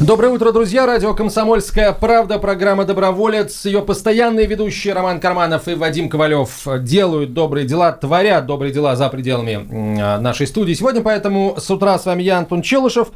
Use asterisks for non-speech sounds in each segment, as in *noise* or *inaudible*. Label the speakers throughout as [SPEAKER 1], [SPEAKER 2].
[SPEAKER 1] Доброе утро, друзья. Радио «Комсомольская правда», программа «Доброволец». Ее постоянные ведущие Роман Карманов и Вадим Ковалев делают добрые дела, творят добрые дела за пределами м, нашей студии. Сегодня поэтому с утра с вами я, Антон Челышев.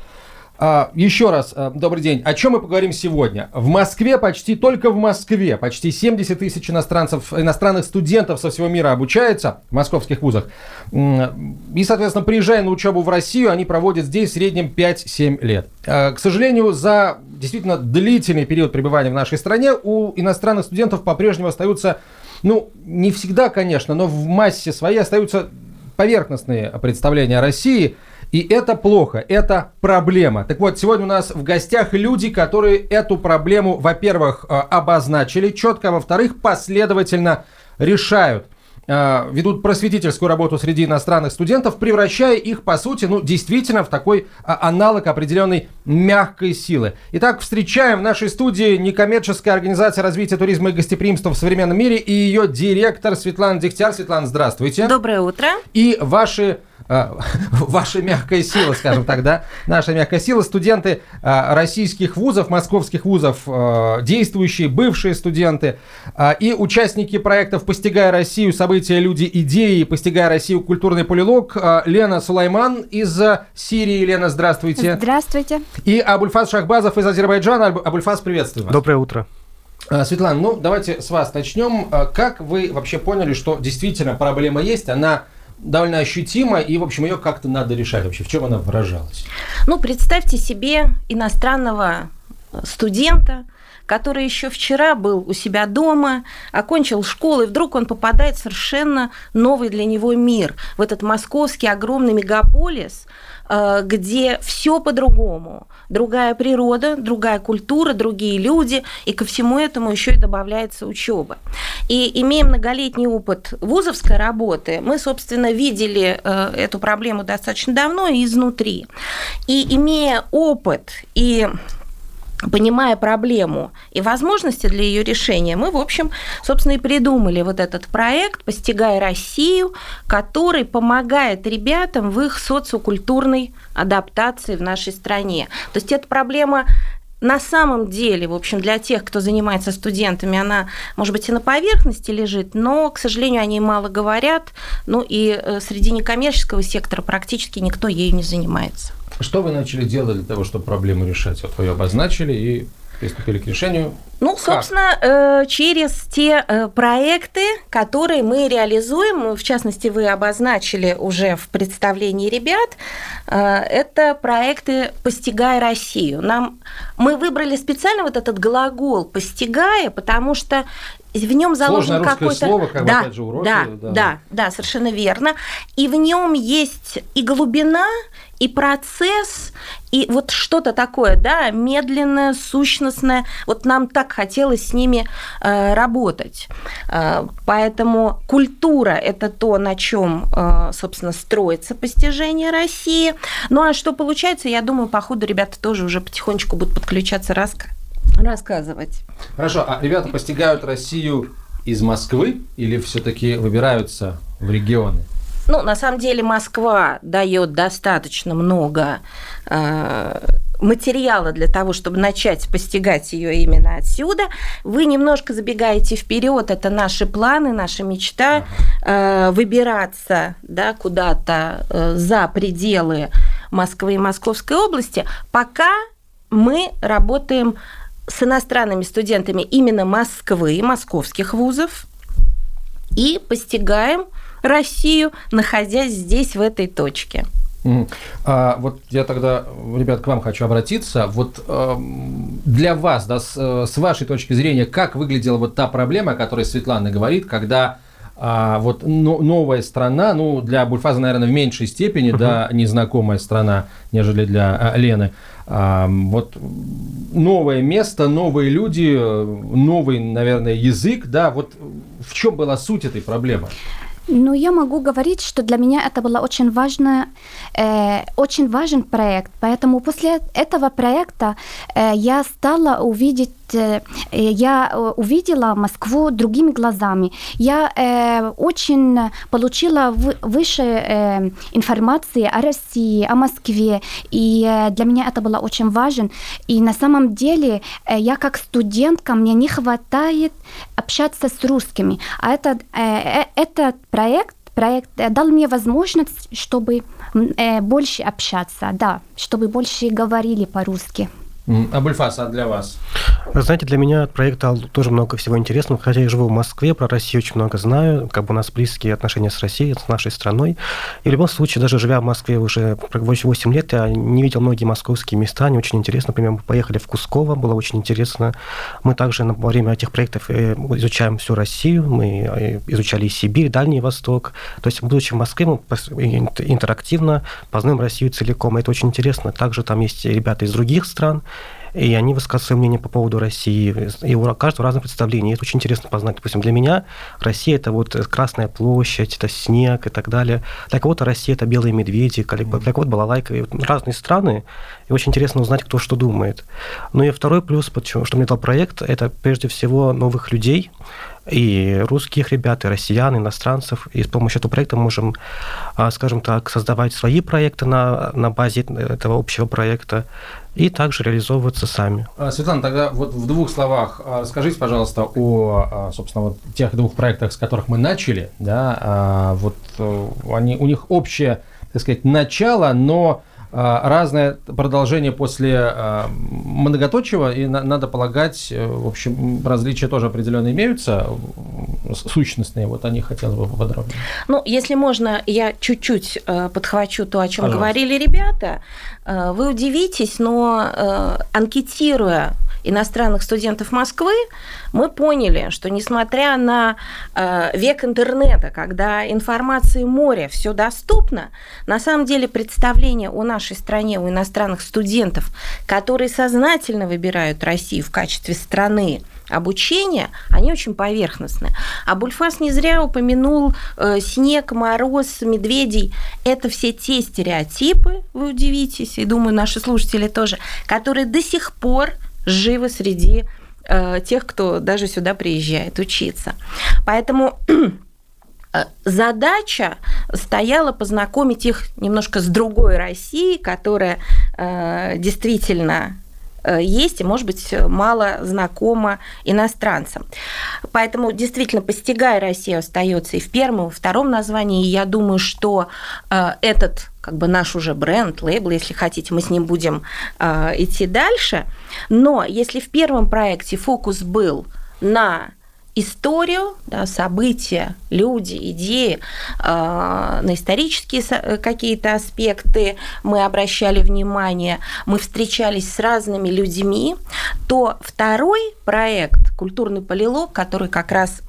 [SPEAKER 1] А, Еще раз, а, добрый день. О чем мы поговорим сегодня? В Москве, почти только в Москве, почти 70 тысяч иностранцев, иностранных студентов со всего мира обучается в московских вузах. И, соответственно, приезжая на учебу в Россию, они проводят здесь в среднем 5-7 лет. А, К сожалению, за действительно длительный период пребывания в нашей стране у иностранных студентов по-прежнему остаются, ну, не всегда, конечно, но в массе своей остаются поверхностные представления о России – и это плохо, это проблема. Так вот, сегодня у нас в гостях люди, которые эту проблему, во-первых, э, обозначили четко, а во-вторых, последовательно решают э, ведут просветительскую работу среди иностранных студентов, превращая их, по сути, ну, действительно в такой а, аналог определенной мягкой силы. Итак, встречаем в нашей студии некоммерческая организация развития туризма и гостеприимства в современном мире и ее директор Светлана Дегтяр. Светлана, здравствуйте.
[SPEAKER 2] Доброе утро.
[SPEAKER 1] И ваши *laughs* ваша мягкая сила, скажем так, да, наша мягкая сила, студенты а, российских вузов, московских вузов, а, действующие, бывшие студенты и участники проектов «Постигая Россию. События, люди, идеи», «Постигая Россию. Культурный полилог» Лена Сулайман из Сирии. Лена, здравствуйте.
[SPEAKER 2] Здравствуйте.
[SPEAKER 1] И Абульфаз Шахбазов из Азербайджана. Аб- Абульфаз, приветствую вас.
[SPEAKER 3] Доброе утро.
[SPEAKER 1] Светлана, ну давайте с вас начнем. Как вы вообще поняли, что действительно проблема есть, она довольно ощутима, и, в общем, ее как-то надо решать вообще? В чем она выражалась?
[SPEAKER 2] Ну, представьте себе иностранного студента, который еще вчера был у себя дома, окончил школу, и вдруг он попадает в совершенно новый для него мир, в этот московский огромный мегаполис, э, где все по-другому. Другая природа, другая культура, другие люди, и ко всему этому еще и добавляется учеба. И имея многолетний опыт вузовской работы, мы, собственно, видели э, эту проблему достаточно давно и изнутри. И имея опыт и понимая проблему и возможности для ее решения, мы, в общем, собственно, и придумали вот этот проект «Постигая Россию», который помогает ребятам в их социокультурной адаптации в нашей стране. То есть эта проблема на самом деле, в общем, для тех, кто занимается студентами, она, может быть, и на поверхности лежит, но, к сожалению, они мало говорят, ну и э, среди некоммерческого сектора практически никто ею не занимается.
[SPEAKER 1] Что вы начали делать для того, чтобы проблему решать? Вот вы ее обозначили и приступили к решению.
[SPEAKER 2] Ну,
[SPEAKER 1] Как?
[SPEAKER 2] собственно, э, через те э, проекты, которые мы реализуем, в частности, вы обозначили уже в представлении ребят, э, это проекты «Постигая Россию». Нам, мы выбрали специально вот этот глагол «постигая», потому что в нем заложен
[SPEAKER 1] Сложное русское
[SPEAKER 2] какой-то...
[SPEAKER 1] слово, как
[SPEAKER 2] да,
[SPEAKER 1] опять же, уроки,
[SPEAKER 2] да,
[SPEAKER 1] да,
[SPEAKER 2] да.
[SPEAKER 1] да,
[SPEAKER 2] совершенно верно. И в нем есть и глубина, и процесс, и вот что-то такое, да, медленное, сущностное. Вот нам так хотелось с ними э, работать. Э, поэтому культура – это то, на чем, э, собственно, строится постижение России. Ну а что получается, я думаю, по ходу ребята тоже уже потихонечку будут подключаться раска- рассказывать.
[SPEAKER 1] Хорошо, а ребята постигают Россию из Москвы или все-таки выбираются в регионы?
[SPEAKER 2] Ну, на самом деле Москва дает достаточно много э, материала для того, чтобы начать постигать ее именно отсюда. Вы немножко забегаете вперед, это наши планы, наша мечта э, выбираться да, куда-то э, за пределы Москвы и Московской области, пока мы работаем с иностранными студентами именно Москвы, московских вузов, и постигаем Россию, находясь здесь, в этой точке.
[SPEAKER 1] А, вот я тогда, ребят, к вам хочу обратиться. Вот эм, для вас, да, с, э, с вашей точки зрения, как выглядела вот та проблема, о которой Светлана говорит, когда а, вот но- новая страна, ну, для Бульфаза, наверное, в меньшей степени, да, незнакомая страна, нежели для а, Лены, Вот новое место, новые люди, новый, наверное, язык, да, вот в чем была суть этой проблемы?
[SPEAKER 3] Ну, я могу говорить, что для меня это был очень, важный, э, очень важен проект. Поэтому после этого проекта э, я стала увидеть Э, я э, увидела Москву другими глазами. Я э, очень получила выше э, информации о России, о Москве, и э, для меня это было очень важно. И на самом деле э, я как студентка, мне не хватает общаться с русскими. А этот, э, этот проект проект дал мне возможность, чтобы больше общаться, да, чтобы больше говорили по-русски.
[SPEAKER 1] Абульфас, а для вас?
[SPEAKER 4] Знаете, для меня от проекта тоже много всего интересного. Хотя я живу в Москве, про Россию очень много знаю. Как бы у нас близкие отношения с Россией, с нашей страной. И в любом случае, даже живя в Москве уже 8 лет, я не видел многие московские места. Они очень интересны. Например, мы поехали в Кусково, было очень интересно. Мы также во время этих проектов э, изучаем всю Россию. Мы э, изучали и Сибирь, Дальний Восток. То есть, будучи в Москве, мы интерактивно познаем Россию целиком. Это очень интересно. Также там есть ребята из других стран, и они высказывают свое мнение по поводу России. И у каждого разное представление. И это очень интересно познать. Допустим, для меня Россия – это вот Красная площадь, это снег и так далее. Для кого-то Россия – это белые медведи, для кого-то балалайка. И вот разные страны, и очень интересно узнать, кто что думает. Ну и второй плюс, почему, что мне дал проект, это прежде всего новых людей, и русских ребят, и россиян, и иностранцев. И с помощью этого проекта мы можем, а, скажем так, создавать свои проекты на, на базе этого общего проекта и также реализовываться сами.
[SPEAKER 1] А, Светлана, тогда вот в двух словах а, скажите, пожалуйста, о, собственно, вот тех двух проектах, с которых мы начали. Да, вот э, они, у них общее, так сказать, начало, но а, разное продолжение после а, многоточего, и надо полагать, э, в общем, различия тоже определенно имеются, сущностные, вот они хотелось бы поподробнее.
[SPEAKER 2] Ну, если можно, я чуть-чуть э, подхвачу то, о чем говорили ребята. Э, вы удивитесь, но анкетируя иностранных студентов Москвы, мы поняли, что несмотря на э, век интернета, когда информации море, все доступно, на самом деле представление о нашей стране у иностранных студентов, которые сознательно выбирают Россию в качестве страны, обучения, они очень поверхностные. А Бульфас не зря упомянул э, снег, мороз, медведей. Это все те стереотипы, вы удивитесь, и думаю, наши слушатели тоже, которые до сих пор живы среди э, тех, кто даже сюда приезжает учиться. Поэтому э, задача стояла познакомить их немножко с другой Россией, которая э, действительно есть и, может быть, мало знакомо иностранцам. Поэтому действительно «Постигая Россию» остается и в первом, и во втором названии. И я думаю, что э, этот как бы наш уже бренд, лейбл, если хотите, мы с ним будем э, идти дальше. Но если в первом проекте фокус был на историю, да, события, люди, идеи, э, на исторические какие-то аспекты мы обращали внимание, мы встречались с разными людьми, то второй проект «Культурный полилог», который как раз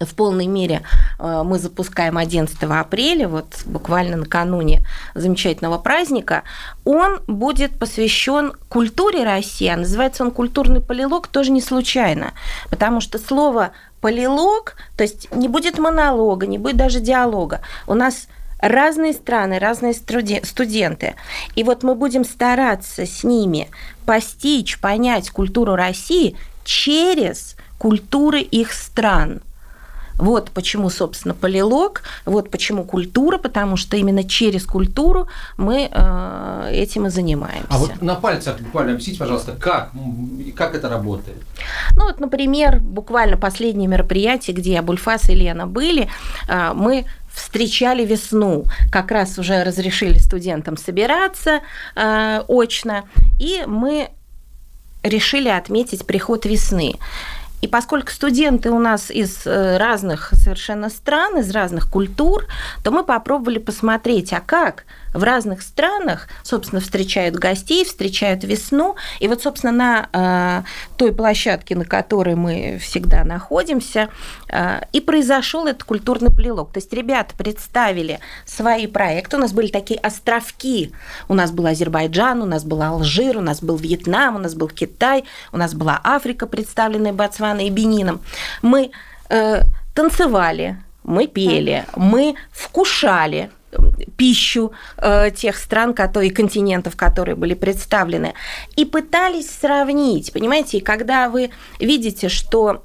[SPEAKER 2] в полной мере э, мы запускаем 11 апреля, вот буквально накануне замечательного праздника, он будет посвящен культуре России, а называется он «Культурный полилог» тоже не случайно, потому что слово «полилог», то есть не будет монолога, не будет даже диалога, у нас разные страны, разные студенты. И вот мы будем стараться с ними постичь, понять культуру России через культуры их стран – вот почему, собственно, полилог, вот почему культура, потому что именно через культуру мы э, этим и занимаемся.
[SPEAKER 1] А вот на пальцах буквально объясните, пожалуйста, как, как это работает?
[SPEAKER 2] Ну вот, например, буквально последнее мероприятие, где Абульфас и Лена были, э, мы встречали весну. Как раз уже разрешили студентам собираться э, очно, и мы решили отметить приход весны. И поскольку студенты у нас из э, разных совершенно стран, из разных культур, то мы попробовали посмотреть, а как в разных странах, собственно, встречают гостей, встречают весну. И вот, собственно, на э, той площадке, на которой мы всегда находимся, э, и произошел этот культурный плелок. То есть ребята представили свои проекты. У нас были такие островки. У нас был Азербайджан, у нас был Алжир, у нас был Вьетнам, у нас был Китай, у нас была Африка, представленная Ботсваной и Бенином. Мы э, танцевали, мы пели, мы вкушали пищу э, тех стран которые, континентов, которые были представлены, и пытались сравнить, понимаете, и когда вы видите, что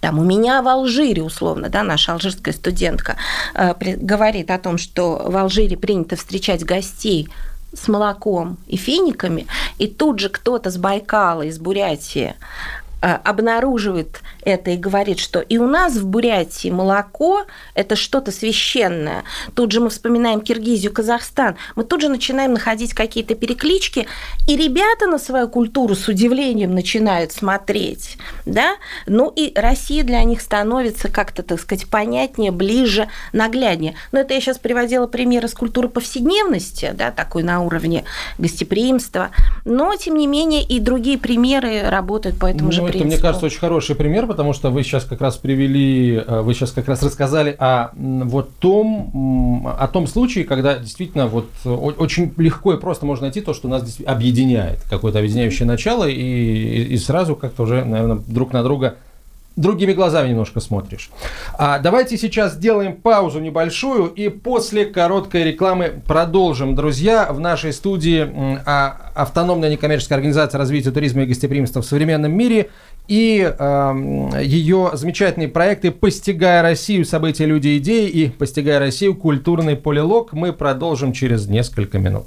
[SPEAKER 2] там у меня в Алжире, условно, да, наша алжирская студентка э, говорит о том, что в Алжире принято встречать гостей с молоком и финиками, и тут же кто-то с Байкала, из Бурятии обнаруживает это и говорит, что и у нас в Бурятии молоко – это что-то священное. Тут же мы вспоминаем Киргизию, Казахстан. Мы тут же начинаем находить какие-то переклички, и ребята на свою культуру с удивлением начинают смотреть. Да? Ну и Россия для них становится как-то, так сказать, понятнее, ближе, нагляднее. Но это я сейчас приводила примеры с культуры повседневности, да, такой на уровне гостеприимства. Но, тем не менее, и другие примеры работают по этому же
[SPEAKER 1] это,
[SPEAKER 2] принципу.
[SPEAKER 1] мне кажется, очень хороший пример, потому что вы сейчас как раз привели, э, вы сейчас как раз рассказали о вот том, о том случае, когда действительно вот очень легко и просто можно найти то, что нас объединяет, какое-то объединяющее начало, и, и сразу как-то уже, наверное, друг на друга другими глазами немножко смотришь. А давайте сейчас сделаем паузу небольшую и после короткой рекламы продолжим. Друзья, в нашей студии а, автономная некоммерческая организация развития туризма и гостеприимства в современном мире и э, ее замечательные проекты «Постигая Россию. События, люди, идеи» и «Постигая Россию. Культурный полилог» мы продолжим через несколько минут.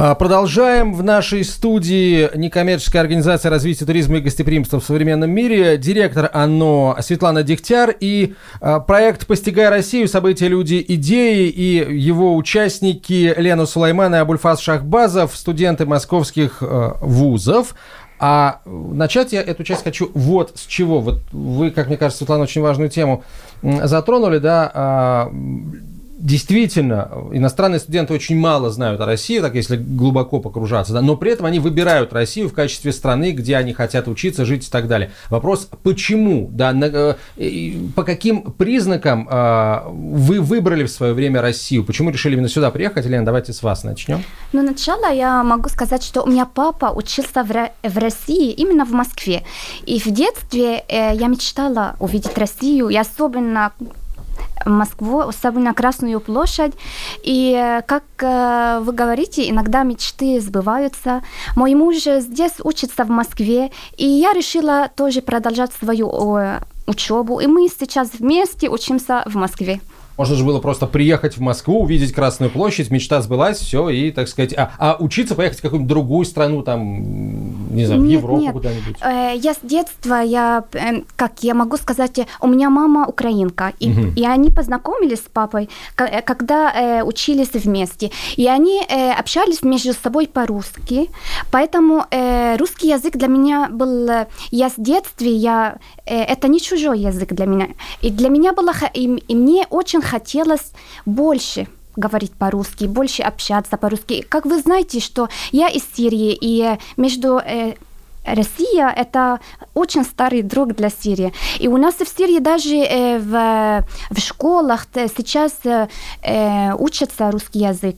[SPEAKER 1] продолжаем. В нашей студии некоммерческая организация развития туризма и гостеприимства в современном мире, директор ОНО Светлана Дегтяр и а, проект «Постигая Россию. События, люди, идеи» и его участники Лена Сулайман и Абульфаз Шахбазов, студенты московских а, вузов. А начать я эту часть хочу вот с чего. Вот вы, как мне кажется, Светлана, очень важную тему затронули, да, действительно, иностранные студенты очень мало знают о России, так если глубоко погружаться, да, но при этом они выбирают Россию в качестве страны, где они хотят учиться, жить и так далее. Вопрос, почему, да, на, э, по каким признакам э, вы выбрали в свое время Россию? Почему решили именно сюда приехать? Елена, давайте с вас начнем.
[SPEAKER 3] Ну, начало я могу сказать, что у меня папа учился в, в России, именно в Москве. И в детстве э, я мечтала увидеть Россию, и особенно Москву, особенно Красную площадь. И, э, как э, вы говорите, иногда мечты сбываются. Мой муж здесь учится в Москве, и я решила тоже продолжать свою учебу. И мы сейчас вместе учимся в Москве.
[SPEAKER 1] Можно же было просто приехать в Москву, увидеть Красную площадь, мечта сбылась, все, и, так сказать, а, а учиться поехать в какую-нибудь другую страну, там, не знаю, в нет, Европу нет. куда-нибудь?
[SPEAKER 3] Э, я с детства, я, э, как я могу сказать, у меня мама украинка, и, угу. и они познакомились с папой, э, когда э, учились вместе, и они общались между собой по-русски, поэтому русский язык для меня был, я с детства, я, это не чужой язык для меня, и для меня было, и, и мне очень хотелось больше говорить по-русски, больше общаться по-русски. Как вы знаете, что я из Сирии, и между э, Россия – это очень старый друг для Сирии. И у нас в Сирии даже э, в, в школах сейчас э, э учится русский язык.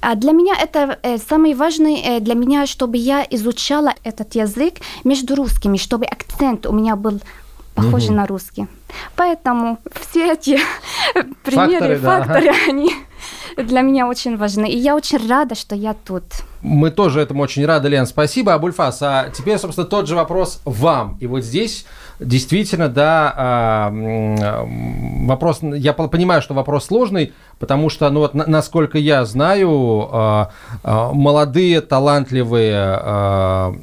[SPEAKER 3] А для меня это э, самый важный э, для меня, чтобы я изучала этот язык между русскими, чтобы акцент у меня был похожий на русский. Поэтому все эти *laughs* примеры,
[SPEAKER 1] Факторы, да,
[SPEAKER 3] факторы, *laughs* они для меня очень важны. И я очень рада, что я тут.
[SPEAKER 1] Мы тоже этому очень рады, Лен, спасибо. Абульфас, а теперь, собственно, тот же вопрос вам. И вот здесь действительно, да, а, вопрос, я по- понимаю, что вопрос сложный, потому что, ну вот, на- насколько я знаю, а, а, молодые, талантливые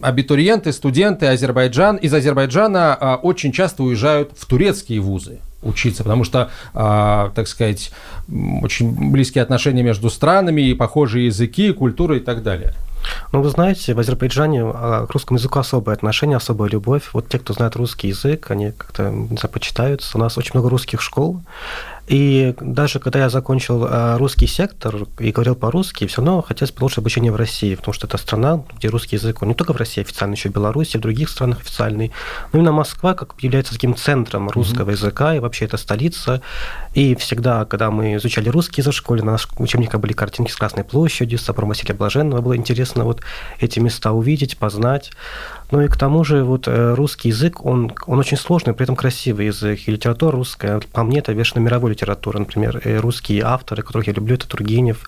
[SPEAKER 1] абитуриенты, студенты Азербайджан, из Азербайджана очень часто уезжают в турецкие вузы учиться, потому что, а, так сказать, очень близкие отношения между странами, и похожие языки, культура и так далее.
[SPEAKER 4] Ну, вы знаете, в Азербайджане а, к русскому языку особое отношение, особая любовь. Вот те, кто знает русский язык, они как-то не почитаются. У нас очень много русских школ. И даже когда я закончил а, русский сектор и говорил по-русски, все равно хотелось получше обучение в России, потому что это страна, где русский язык, он не только в России официальный, еще в Беларуси, в других странах официальный. Но именно Москва как является таким центром русского языка, и вообще это столица. И всегда, когда мы изучали русский язык в школе, на наших учебниках были картинки с Красной площадью, с собором Василия Блаженного. Было интересно вот эти места увидеть, познать. Ну и к тому же вот э, русский язык, он, он очень сложный, при этом красивый язык. И литература русская, по мне, это вершина мировой литературы. Например, э, русские авторы, которых я люблю, это Тургенев,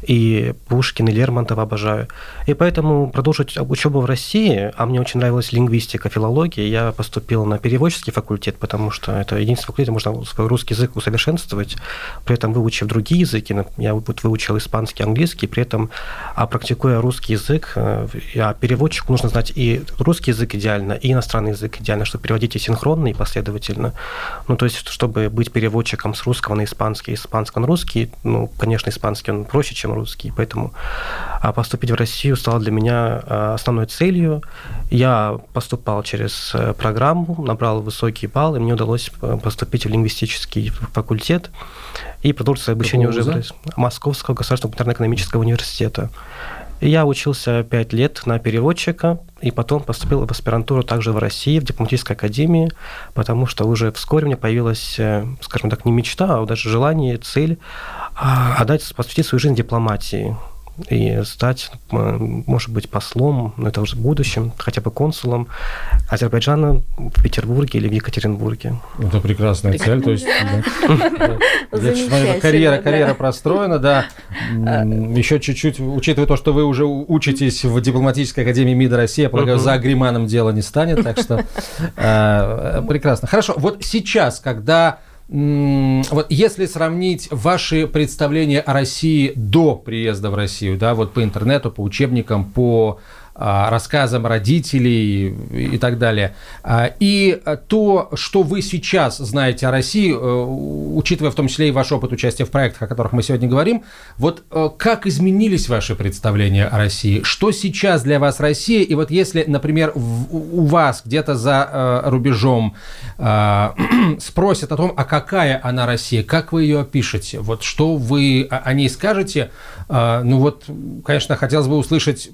[SPEAKER 4] и Пушкин, и Лермонтова обожаю. И поэтому продолжить учебу в России, а мне очень нравилась лингвистика, филология, я поступил на переводческий факультет, потому что это единственный факультет, где можно свой русский язык усовершенствовать, при этом выучив другие языки. Я вот выучил испанский, английский, при этом, а практикуя русский язык, э, а переводчику нужно знать и русский язык идеально, и иностранный язык идеально, чтобы переводить и синхронно, и последовательно. Ну, то есть, чтобы быть переводчиком с русского на испанский, испанского на русский, ну, конечно, испанский он проще, чем русский, поэтому а поступить в Россию стало для меня а, основной целью. Я поступал через э, программу, набрал высокий балл, и мне удалось э, поступить в лингвистический факультет и продолжить свое обучение
[SPEAKER 1] Какого
[SPEAKER 4] уже в
[SPEAKER 1] вуза?
[SPEAKER 4] Московского государственного гуманитарно-экономического университета. Я учился пять лет на переводчика, и потом поступил в аспирантуру также в России, в дипломатической академии, потому что уже вскоре у меня появилась, э, скажем так, не мечта, а даже желание, цель а, отдать, посвятить свою жизнь дипломатии и стать, может быть, послом, но это уже в будущем, хотя бы консулом Азербайджана в Петербурге или в Екатеринбурге.
[SPEAKER 1] Это прекрасная цель, то есть... *laughs* карьера, карьера простроена, да. М, Еще чуть-чуть, учитывая то, что вы уже учитесь в дипломатической академии МИДа России, я полагаю, за Агриманом дело не станет, так что э, прекрасно. Хорошо, вот сейчас, когда вот если сравнить ваши представления о России до приезда в Россию, да, вот по интернету, по учебникам, по рассказам родителей и так далее. А, И а, то, что вы сейчас знаете о России, э, учитывая в том числе и ваш опыт участия в проектах, о которых мы сегодня говорим, вот э, как изменились ваши представления о России? Что сейчас для вас Россия? И вот если, например, у вас где-то за э, рубежом *clears throat* спросят о том, а какая она Россия, как вы ее опишете? Вот что вы о ней скажете? Ну вот, конечно, хотелось бы услышать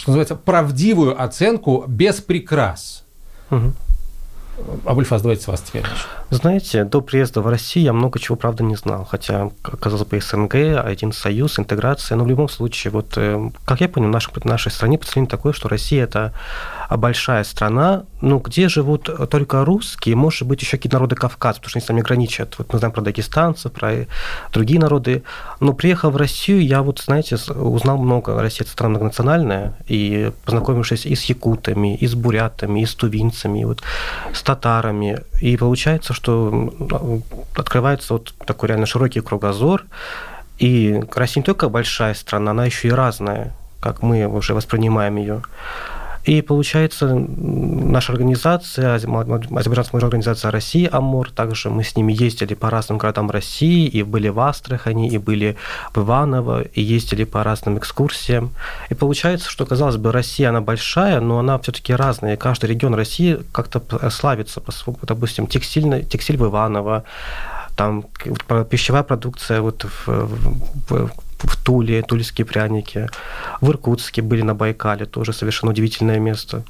[SPEAKER 1] что называется, правдивую оценку без прикрас.
[SPEAKER 4] Мгм.
[SPEAKER 1] Абульфаз, давайте с вас теперь.
[SPEAKER 4] Знаете, до приезда в Россию я много чего, правда, не знал. Хотя, казалось бы, СНГ, один союз, интеграция. Но в любом случае, вот, э, как я понял, в нашей, в нашей стране представление такое, что Россия – это большая страна, ну, где живут только русские, может быть, еще какие-то народы Кавказа, потому что они с нами граничат. Вот мы знаем про дагестанцев, про другие народы. Но приехав в Россию, я вот, знаете, узнал много. Россия – это страна многонациональная, и познакомившись и с якутами, и с бурятами, и с тувинцами, и вот с татарами. И получается, что открывается вот такой реально широкий кругозор. И Россия не только большая страна, она еще и разная, как мы уже воспринимаем ее. И получается, наша организация, Азербайджанская организация России АМОР, также мы с ними ездили по разным городам России, и были в Астрахани, и были в Иваново, и ездили по разным экскурсиям. И получается, что, казалось бы, Россия, она большая, но она все-таки разная. Каждый регион России как-то п- славится, по допустим, текстиль, текстиль в Иваново, там пищевая продукция вот в, в- в- в Туле, тульские пряники. В Иркутске были на Байкале, тоже совершенно удивительное место.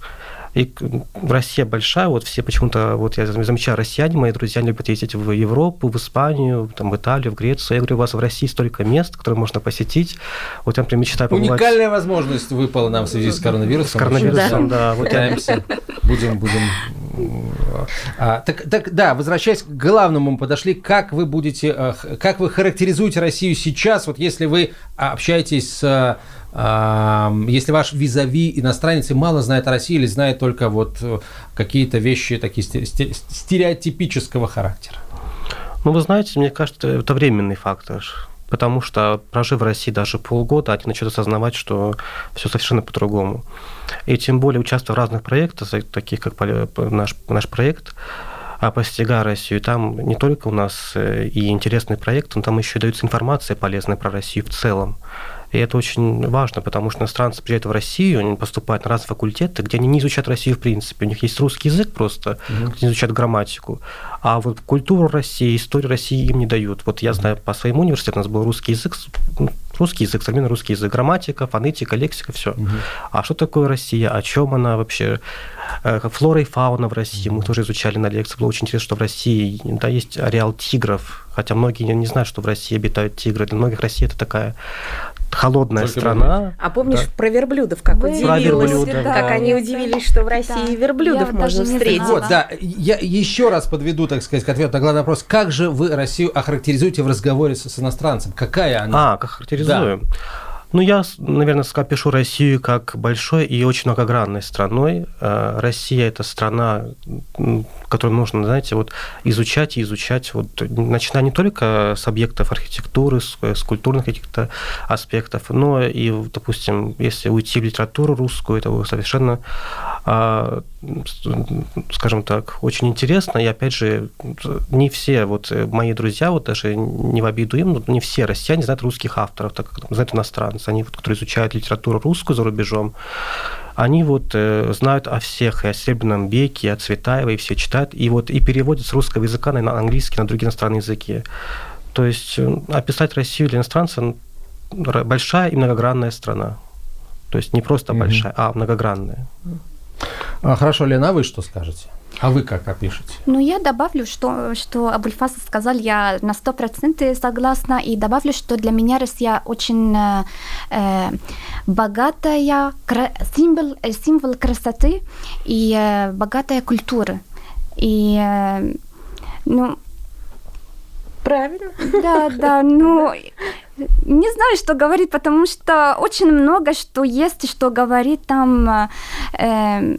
[SPEAKER 4] И Россия большая, вот все почему-то, вот я замечаю, россияне, мои друзья любят ездить в Европу, в Испанию, там, в Италию, в Грецию. Я говорю, у вас в России столько мест, которые можно посетить. Вот я, например, мечтаю побывать...
[SPEAKER 1] Уникальная возможность выпала нам в связи с коронавирусом.
[SPEAKER 4] С коронавирусом, да. Вот я-
[SPEAKER 1] будем, будем. А, так, так, да, возвращаясь к главному, мы подошли. Как вы будете, э, как вы характеризуете Россию сейчас, вот если вы общаетесь с а, если ваш визави иностранец и мало знает о России или знает только вот э, какие-то вещи такие сте- сте- стереотипического характера.
[SPEAKER 4] Ну, вы знаете, мне кажется, это временный фактор. Потому что, прожив в России даже полгода, они начнут осознавать, что все совершенно по-другому. И тем более участвуя в разных проектах, таких как наш, наш проект, а постигая Россию, там не только у нас э, и интересный проект, но там еще и дается информация полезная про Россию в целом. И это очень важно, потому что иностранцы приезжают в Россию, они поступают на разные факультеты, где они не изучают Россию в принципе. У них есть русский язык просто, где они изучают грамматику. А вот культуру России, историю России им не дают. Вот я знаю, по своему университету у нас был русский язык, ну, русский язык, современный русский язык, грамматика, фонетика, лексика, все. А что такое Россия, о чем она вообще, Э, флора и фауна в России, мы тоже изучали на лекции. Было очень интересно, что в России да, есть ареал тигров, хотя многие не, знают, что в России обитают тигры. Для многих Россия это такая холодная
[SPEAKER 1] Только
[SPEAKER 4] страна.
[SPEAKER 2] А помнишь
[SPEAKER 4] Да.
[SPEAKER 2] про верблюдов, как
[SPEAKER 3] Вы-
[SPEAKER 4] Про
[SPEAKER 2] удивилась,
[SPEAKER 4] верблюда,
[SPEAKER 2] как
[SPEAKER 4] да.
[SPEAKER 2] они удивились, что в России
[SPEAKER 3] Да.
[SPEAKER 2] верблюдов
[SPEAKER 3] Я
[SPEAKER 2] можно встретить.
[SPEAKER 1] Вот, да. Я еще раз подведу, так сказать, к ответу на главный вопрос. Как же вы Россию охарактеризуете в разговоре с, с иностранцем? Какая она?
[SPEAKER 4] А, как характеризую? Ну, я, наверное, ска- пишу Россию как большой и очень многогранной страной. Э, Россия – это страна, которую нужно, знаете, вот изучать и изучать, вот, начиная не только с объектов архитектуры, с, с культурных каких-то аспектов, но и, допустим, если уйти в литературу русскую, это совершенно, а, скажем так, очень интересно. И, опять же, не все вот э, мои друзья, вот даже не в обиду им, не все россияне знают русских авторов, так как знают иностранцы. Они, вот, которые изучают литературу русскую за рубежом, они вот э, знают о всех, и о Серебряном веке, и о Цветаевой, и все читают, и вот и переводят с русского языка на английский, на другие иностранные языки. То есть э, описать Россию для иностранца большая и многогранная страна. То есть не просто
[SPEAKER 1] Мгм.
[SPEAKER 4] большая, а многогранная.
[SPEAKER 1] А, хорошо, Лена, вы что скажете? А вы как опишете?
[SPEAKER 3] Ну, я добавлю, что, что Абульфас сказал, я на сто процентов согласна, и добавлю, что для меня Россия очень э, э, богатая, кра- символ, э, символ красоты и э, богатая культура. И, э, ну,
[SPEAKER 2] Правильно.
[SPEAKER 3] да, да, *laughs* ну, не знаю, что говорить, потому что очень много что есть, что говорит там. э,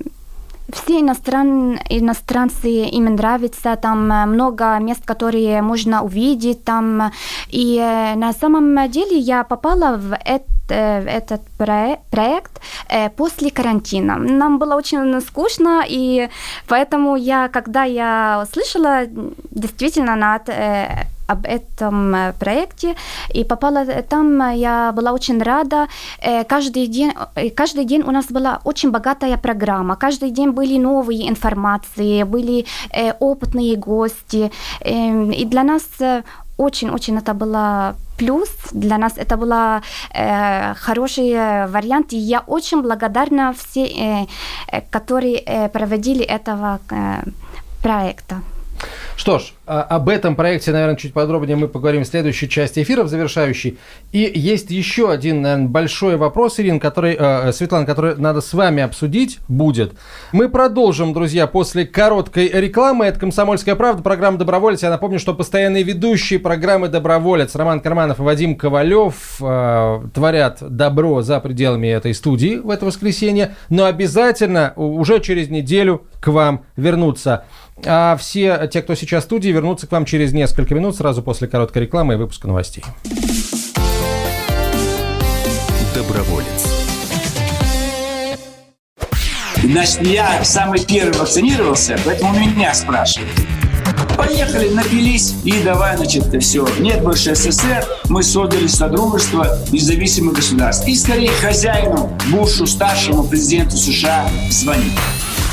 [SPEAKER 3] все иностран, иностранцы им нравится, там э, много мест, которые можно увидеть там. И э, на самом деле я попала в, эт- э, этот про- проект после карантина. Нам было очень скучно, и поэтому я, когда я услышала действительно над об этом э, проекте и попала э, там, э, я была очень рада. Каждый день, каждый день у нас была очень богатая программа. Каждый день были новые информации, были опытные гости. Эм, И для нас очень-очень это было плюс, для нас это был э, хороший вариант, и я очень благодарна все, э, которые проводили этого э, проекта.
[SPEAKER 1] Что ж, а- об этом проекте, наверное, чуть подробнее мы поговорим в следующей части эфира, в завершающей. И есть еще один, наверное, большой вопрос, Ирина, который, э, Светлана, который надо с вами обсудить будет. Мы продолжим, друзья, после короткой рекламы. Это «Комсомольская правда», программа «Доброволец». Я напомню, что постоянные ведущие программы «Доброволец» Роман Карманов и Вадим Ковалев э, творят добро за пределами этой студии в это воскресенье, но обязательно уже через неделю к вам вернутся. А все те, кто сейчас в студии, вернутся к вам через несколько минут, сразу после короткой рекламы и выпуска новостей.
[SPEAKER 5] Доброволец.
[SPEAKER 6] Значит, я самый первый вакцинировался, поэтому меня спрашивают. Поехали, напились и давай, значит, все. Нет больше СССР, мы создали Содружество независимых государств. И скорее хозяину, Бушу, старшему президенту США звонить.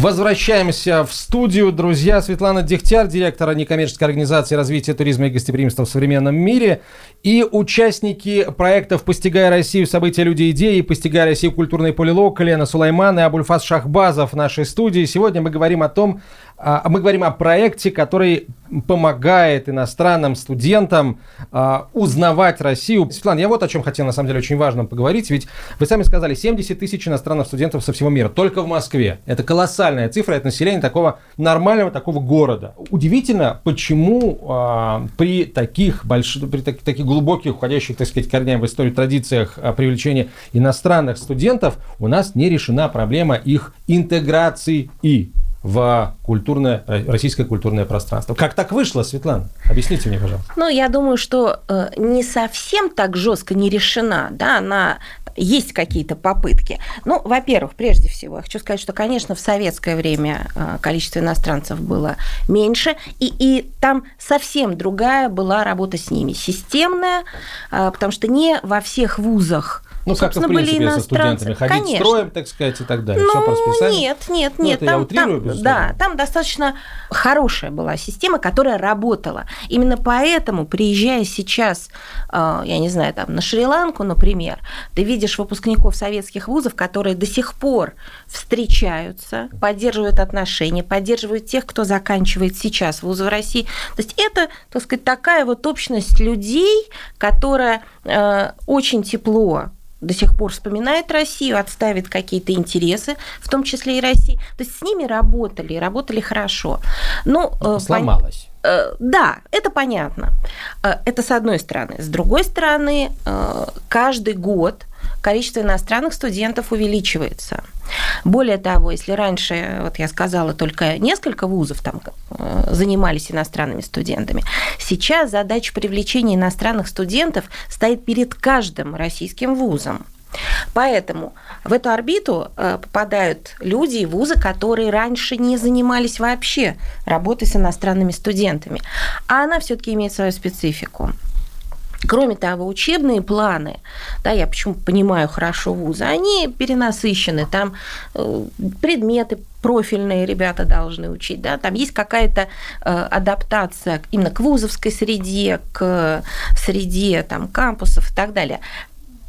[SPEAKER 1] Возвращаемся в студию. Друзья, Светлана Дегтяр, директор некоммерческой организации развития туризма и гостеприимства в современном мире, и участники проектов «Постигая Россию. События, люди, идеи» «Постигая Россию. Культурный полилог» Лена Сулайман и Абульфас Шахбазов в нашей студии. Сегодня мы говорим о том, а, мы говорим о проекте, который помогает иностранным студентам а, узнавать Россию. Светлана, я вот о чем хотел, на самом деле, очень важно поговорить. Ведь вы сами сказали, 70 тысяч иностранных студентов со всего мира, только в Москве. Это колоссальная цифра, это население такого нормального такого города. Удивительно, почему а, при таких больших, при так- таких глубоких, уходящих, так сказать, корнями в историю традициях привлечения иностранных студентов у нас не решена проблема их интеграции и в культурное, э, российское культурное пространство. Как так вышло, Светлана? Объясните мне, пожалуйста.
[SPEAKER 2] Ну, я думаю, что э, не совсем так жестко не решена, да, она есть какие-то попытки. Ну, во-первых, прежде всего, я хочу сказать, что, конечно, в советское время э, количество иностранцев было меньше, и, и там совсем другая была работа с ними, системная, потому что не во всех вузах
[SPEAKER 1] Ну, как и в
[SPEAKER 2] собственно, были
[SPEAKER 1] принципе, со студентами. Ходить
[SPEAKER 2] Конечно.
[SPEAKER 1] строем, так сказать, и так далее. Все
[SPEAKER 2] Ну,
[SPEAKER 1] по расписанию.
[SPEAKER 2] Нет, нет,
[SPEAKER 1] Ну,
[SPEAKER 2] нет. там,
[SPEAKER 1] утрирую,
[SPEAKER 2] там- да, там достаточно хорошая была система, которая работала. Именно поэтому, приезжая сейчас, э, я не знаю, там на Шри-Ланку, например, ты видишь выпускников советских вузов, которые до сих пор встречаются, поддерживают отношения, поддерживают тех, кто заканчивает сейчас вузы в России. То есть это, так сказать, такая вот общность людей, которая э, очень тепло до сих пор вспоминает Россию, отставит какие-то интересы, в том числе и России. То есть с ними работали, работали хорошо. Но, э, пон-
[SPEAKER 1] Сломалось.
[SPEAKER 2] Э, Да, это понятно. Э, Это с одной стороны. С другой стороны, э, каждый год количество иностранных студентов увеличивается. Более того, если раньше, вот я сказала, только несколько вузов там э, занимались иностранными студентами, сейчас задача привлечения иностранных студентов стоит перед каждым российским вузом. Поэтому в эту орбиту э, попадают люди и вузы, которые раньше не занимались вообще работой с иностранными студентами. А она все-таки имеет свою специфику. Кроме того, учебные планы, да, я почему понимаю хорошо вузы, они перенасыщены, там э, предметы профильные ребята должны учить, да, там есть какая-то э, адаптация именно к вузовской среде, к среде там, кампусов и так далее.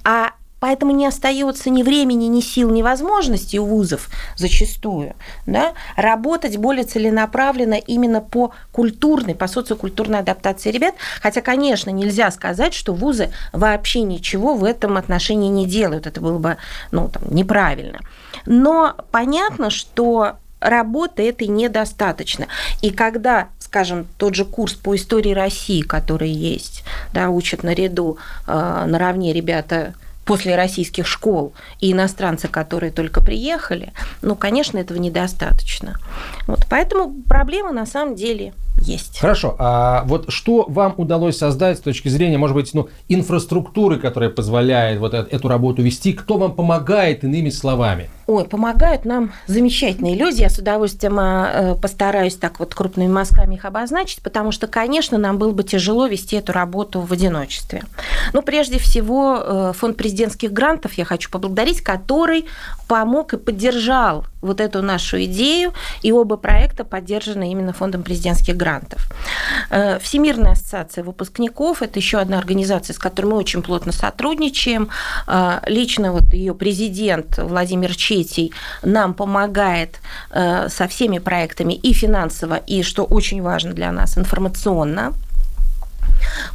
[SPEAKER 2] А Поэтому не остается ни времени, ни сил, ни возможности у вузов зачастую да, работать более целенаправленно именно по культурной, по социокультурной адаптации ребят. Хотя, конечно, нельзя сказать, что вузы вообще ничего в этом отношении не делают. Это было бы ну, там, неправильно. Но понятно, что работы этой недостаточно. И когда, скажем, тот же курс по истории России, который есть, да, учат наряду, э, наравне ребята после российских школ и иностранцы, которые только приехали, ну, конечно, этого недостаточно. Вот, поэтому проблема на самом деле есть.
[SPEAKER 1] Хорошо, а вот что вам удалось создать с точки зрения, может быть, ну, инфраструктуры, которая позволяет вот эту работу вести? Кто вам помогает, иными словами?
[SPEAKER 2] Ой, помогают нам замечательные люди. Я с удовольствием э, постараюсь так вот крупными мазками их обозначить, потому что, конечно, нам было бы тяжело вести эту работу в одиночестве. Ну, прежде всего, э, фонд президентских грантов я хочу поблагодарить, который помог и поддержал вот эту нашу идею, и оба проекта поддержаны именно фондом президентских грантов. Э, Всемирная ассоциация выпускников – это еще одна организация, с которой мы очень плотно сотрудничаем. Э, Лично вот ее президент Владимир Четий нам помогает э, со всеми проектами и финансово, и, что очень важно для нас, информационно.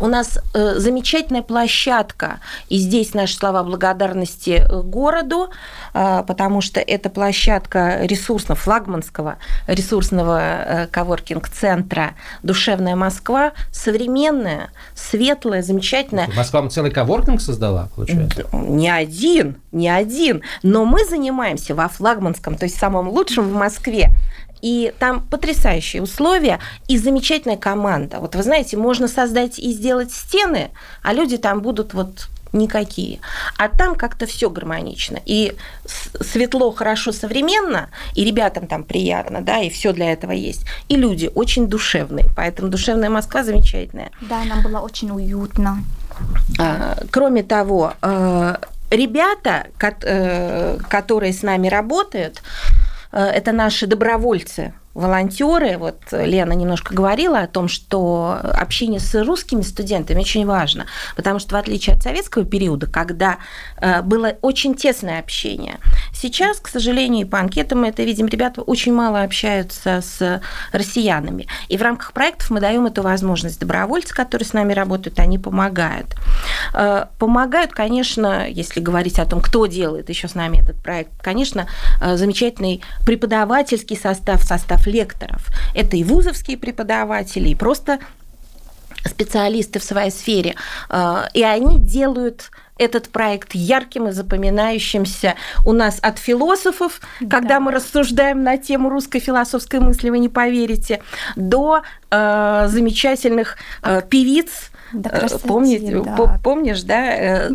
[SPEAKER 2] У нас э, замечательная площадка, и здесь наши слова благодарности э, городу, э, потому что это площадка ресурсного, флагманского ресурсного коворкинг-центра «Душевная Москва», современная, светлая, замечательная.
[SPEAKER 1] Москва вам целый коворкинг создала, получается?
[SPEAKER 2] Не один, не один, но мы занимаемся во флагманском, то есть самом лучшем в Москве. И там потрясающие условия и замечательная команда. Вот вы знаете, можно создать и сделать стены, а люди там будут вот никакие. А там как-то все гармонично. И светло, хорошо, современно, и ребятам там приятно, да, и все для этого есть. И люди очень душевные. Поэтому душевная Москва замечательная.
[SPEAKER 3] Да, нам было очень уютно.
[SPEAKER 2] А, Кроме того, э, ребята, э, которые с нами работают, это наши добровольцы, волонтеры. Вот Лена немножко говорила о том, что общение с русскими студентами очень важно, потому что в отличие от советского периода, когда э, было очень тесное общение, сейчас, к сожалению, по анкетам мы это видим, ребята очень мало общаются с россиянами. И в рамках проектов мы даем эту возможность. Добровольцы, которые с нами работают, они помогают. Э, Помогают, конечно, если говорить о том, кто делает еще с нами этот проект, конечно, э, замечательный преподавательский состав, состав лекторов. Это и вузовские преподаватели, и просто специалисты в своей сфере. Э, И они делают этот проект ярким и запоминающимся у нас от философов, когда мы рассуждаем на тему русской философской мысли, вы не поверите, до э, замечательных э, певиц,
[SPEAKER 3] Да, красоте,
[SPEAKER 2] Помните,
[SPEAKER 3] да.
[SPEAKER 2] по- помнишь, да, э,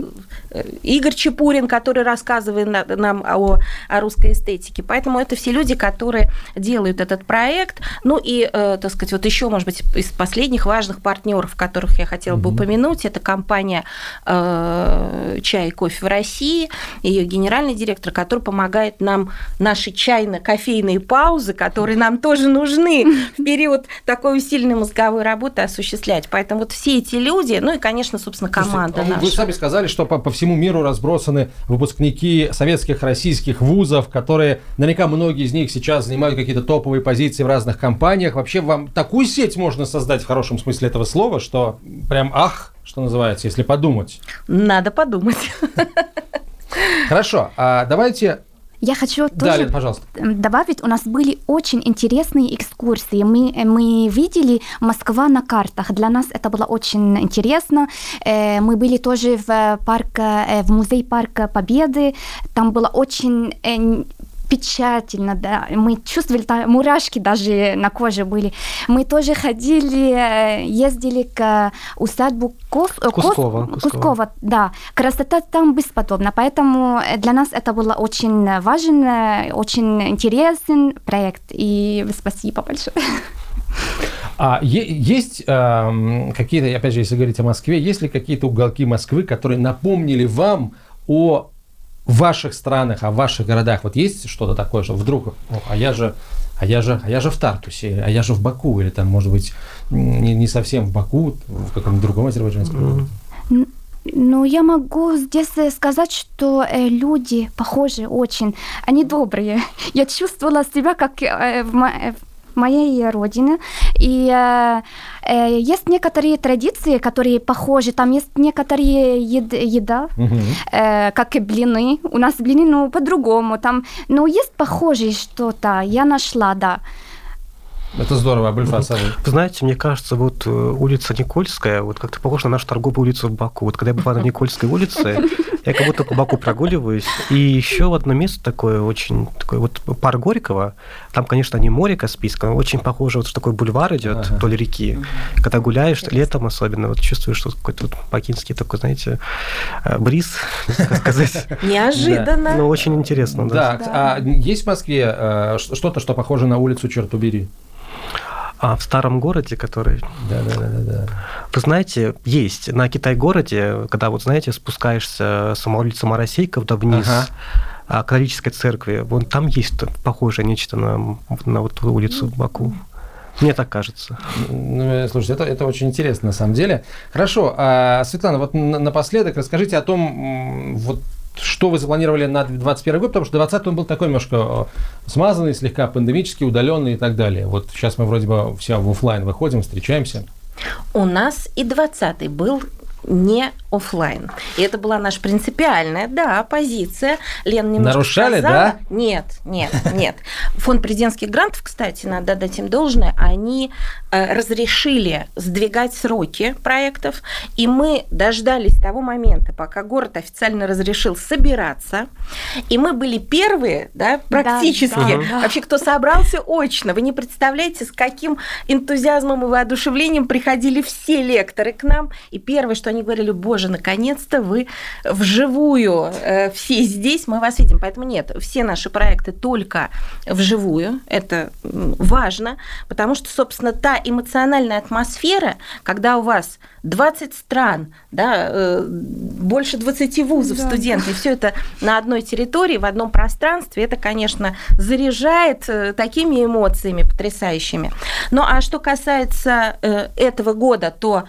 [SPEAKER 2] Игорь Чепурин, который рассказывает на- нам о, о русской эстетике. Поэтому это все люди, которые делают этот проект. Ну и, э, так сказать, вот еще, может быть, из последних важных партнеров, которых я хотела бы упомянуть, это компания э, «Чай и кофе в России», ее генеральный директор, который помогает нам наши чайно-кофейные паузы, которые нам тоже нужны *laughs* в период такой усиленной мозговой работы осуществлять. Поэтому вот все эти люди, ну и, конечно, собственно, команда
[SPEAKER 1] Слушайте,
[SPEAKER 2] наша.
[SPEAKER 1] Вы сами сказали, что по, по всему миру разбросаны выпускники советских, российских вузов, которые, наверняка, многие из них сейчас занимают какие-то топовые позиции в разных компаниях. Вообще, вам такую сеть можно создать в хорошем смысле этого слова, что прям ах, что называется, если подумать.
[SPEAKER 2] Надо подумать.
[SPEAKER 1] Хорошо, а давайте...
[SPEAKER 3] Я хочу
[SPEAKER 1] Да,
[SPEAKER 3] тоже
[SPEAKER 1] Лен, пожалуйста.
[SPEAKER 3] добавить, у нас были очень интересные экскурсии. Мы, мы видели Москва на картах. Для нас это было очень интересно. Э, Мы были тоже в, парк, э, в музей Парка Победы. Там было очень э, печально, да. Мы чувствовали, там мурашки даже на коже были. Мы тоже ходили, э, ездили к усадьбу Кос- э,
[SPEAKER 4] Кускова, Кускова.
[SPEAKER 3] Кускова, да. Красота там бесподобна. Поэтому э, для нас это было очень важен, э, очень интересный проект. И спасибо большое.
[SPEAKER 1] А есть эм, какие-то, опять же, если говорить о Москве, есть ли какие-то уголки Москвы, которые напомнили вам о ваших странах, о ваших городах? Вот есть что-то такое, что вдруг, «О, а я же, а я же, а я же в Тартусе, а я же в Баку, или там, может быть, не, не совсем в Баку, в каком-то другом азербайджанском городе?
[SPEAKER 3] Ну, я могу здесь сказать, что э, люди похожи очень. Они добрые. *laughs* Я чувствовала себя как э, в, э, в моей родине. И э, э, есть некоторые традиции, которые похожи. Там есть некоторые ед- еда, э, как и блины. У нас блины, ну, по-другому. Там, ну, есть похожие что-то. Я нашла, да.
[SPEAKER 1] Это здорово, Абульфас, а вы?
[SPEAKER 4] Знаете, мне кажется, вот э, улица Никольская, вот как-то похожа на нашу торговую улицу в Баку. Вот когда я бываю на Никольской улице, я как будто по Баку прогуливаюсь. И еще одно место такое очень, такое вот парк Горького, там, конечно, не море Каспийское, но очень похоже, вот что такой бульвар идет
[SPEAKER 1] Ага.
[SPEAKER 4] вдоль реки. Когда гуляешь, летом особенно, вот чувствуешь, что какой-то вот бакинский такой, знаете, э, бриз, как сказать. *laughs*
[SPEAKER 2] Неожиданно.
[SPEAKER 4] Ну, очень интересно, да.
[SPEAKER 1] А есть в Москве э, что-то, что похоже на улицу Черт убери?
[SPEAKER 4] А в старом городе, который
[SPEAKER 1] Да, да, да, да, да.
[SPEAKER 4] Вы знаете, есть. На Китай-городе, когда, вот знаете, спускаешься с улицы Моросейков вниз,
[SPEAKER 1] Ага.
[SPEAKER 4] а, католической церкви, вон там есть похожее нечто на, на вот улицу Баку. Мне так кажется.
[SPEAKER 1] Ну, э, слушайте, это, это очень интересно на самом деле. Хорошо, а, Светлана, вот на- напоследок расскажите о том, вот что вы запланировали на 2021 год, потому что 20 он был такой немножко э, смазанный, слегка пандемический, удаленный и так далее. Вот сейчас мы вроде бы все в офлайн выходим, встречаемся.
[SPEAKER 2] У нас и 20-й был не офлайн. И это была наша принципиальная, да, позиция. Лена немножко
[SPEAKER 1] Нарушали,
[SPEAKER 2] сказала.
[SPEAKER 1] да?
[SPEAKER 2] Нет, нет, нет. Фонд президентских грантов, кстати, надо дать им должное, они э, разрешили сдвигать сроки проектов, и мы дождались того момента, пока город официально разрешил собираться, и мы были первые, да, практически,
[SPEAKER 3] да, да.
[SPEAKER 2] вообще, кто собрался очно. Вы не представляете, с каким энтузиазмом и воодушевлением приходили все лекторы к нам, и первое, что они говорили, боже, наконец-то вы вживую э, все здесь, мы вас видим. Поэтому нет, все наши проекты только вживую, это важно, потому что, собственно, та эмоциональная атмосфера, когда у вас 20 стран, да, э, больше 20 вузов,
[SPEAKER 3] Да.
[SPEAKER 2] студенты, все это на одной территории, в одном пространстве, это, конечно, заряжает э, такими эмоциями потрясающими. Ну а что касается этого года, то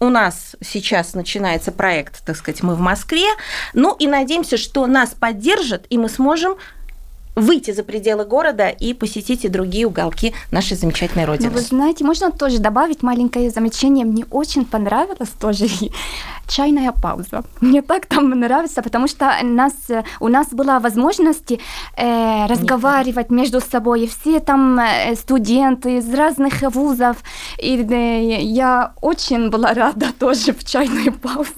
[SPEAKER 2] у нас сейчас начинается проект, так сказать, мы в Москве. Ну и надеемся, что нас поддержат, и мы сможем выйти за пределы города и посетить и другие уголки нашей замечательной
[SPEAKER 3] Ну,
[SPEAKER 2] родины.
[SPEAKER 3] вы знаете, можно тоже добавить маленькое замечание. Мне очень понравилось тоже *laughs* чайная пауза. Мне так там нравится, потому что нас, у нас была возможность э, разговаривать между собой. Все там э, студенты из разных вузов. И э, я очень была рада *laughs* тоже в чайную паузу.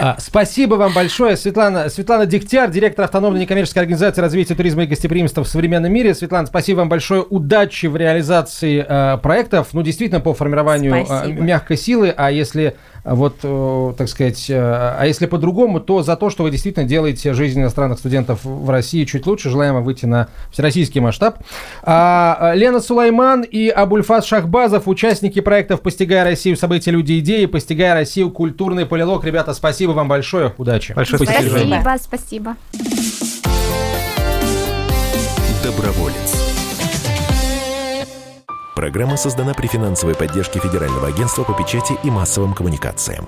[SPEAKER 1] А, Спасибо вам большое, Светлана. Светлана Дегтяр, директор автономной некоммерческой организации развития туризма и гостеприимства в современном мире. Светлана, спасибо вам большое. Удачи в реализации э, проектов. Ну, действительно, по формированию э, мягкой силы. А если э, вот, э, так сказать, э, а если по-другому, то за то, что вы действительно делаете жизнь иностранных студентов в России чуть лучше. Желаем вам выйти на всероссийский масштаб. А, э, Лена Сулайман и Абульфаз Шахбазов, участники проектов «Постигая Россию. События, люди, идеи», «Постигая Россию. Культурный полилог». Ребята, спасибо вам большое. Удачи.
[SPEAKER 4] Большое
[SPEAKER 2] спасибо.
[SPEAKER 3] Спасибо, спасибо.
[SPEAKER 5] Доброволец. Программа создана при финансовой поддержке Федерального агентства по печати и массовым коммуникациям.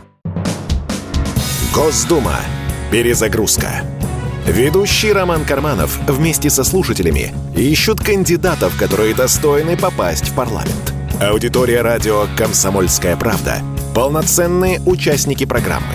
[SPEAKER 5] Госдума. Перезагрузка. Ведущий Роман Карманов вместе со слушателями ищут кандидатов, которые достойны попасть в парламент. Аудитория радио «Комсомольская правда» — полноценные участники программы.